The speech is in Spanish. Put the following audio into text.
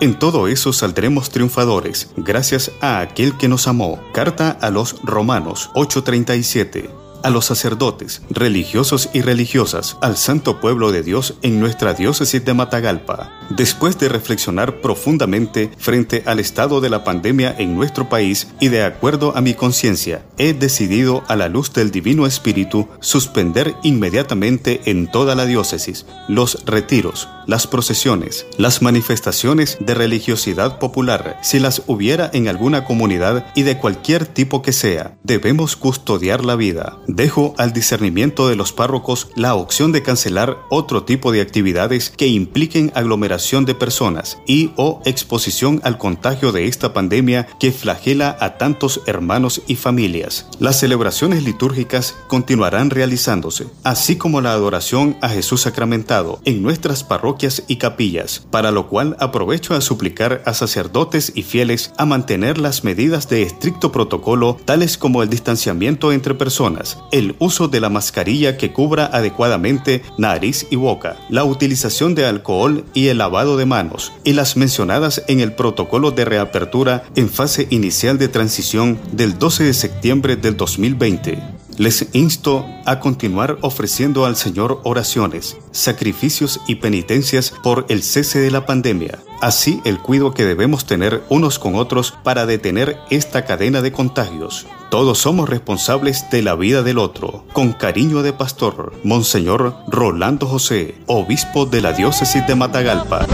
En todo eso saldremos triunfadores, gracias a aquel que nos amó. Carta a los Romanos 8:37 a los sacerdotes, religiosos y religiosas, al santo pueblo de Dios en nuestra diócesis de Matagalpa. Después de reflexionar profundamente frente al estado de la pandemia en nuestro país y de acuerdo a mi conciencia, he decidido a la luz del Divino Espíritu suspender inmediatamente en toda la diócesis los retiros, las procesiones, las manifestaciones de religiosidad popular, si las hubiera en alguna comunidad y de cualquier tipo que sea. Debemos custodiar la vida dejo al discernimiento de los párrocos la opción de cancelar otro tipo de actividades que impliquen aglomeración de personas y o exposición al contagio de esta pandemia que flagela a tantos hermanos y familias. Las celebraciones litúrgicas continuarán realizándose, así como la adoración a Jesús sacramentado en nuestras parroquias y capillas, para lo cual aprovecho a suplicar a sacerdotes y fieles a mantener las medidas de estricto protocolo tales como el distanciamiento entre personas, el uso de la mascarilla que cubra adecuadamente nariz y boca, la utilización de alcohol y el lavado de manos, y las mencionadas en el protocolo de reapertura en fase inicial de transición del 12 de septiembre del 2020. Les insto a continuar ofreciendo al Señor oraciones, sacrificios y penitencias por el cese de la pandemia, así el cuidado que debemos tener unos con otros para detener esta cadena de contagios. Todos somos responsables de la vida del otro. Con cariño de pastor, Monseñor Rolando José, obispo de la diócesis de Matagalpa.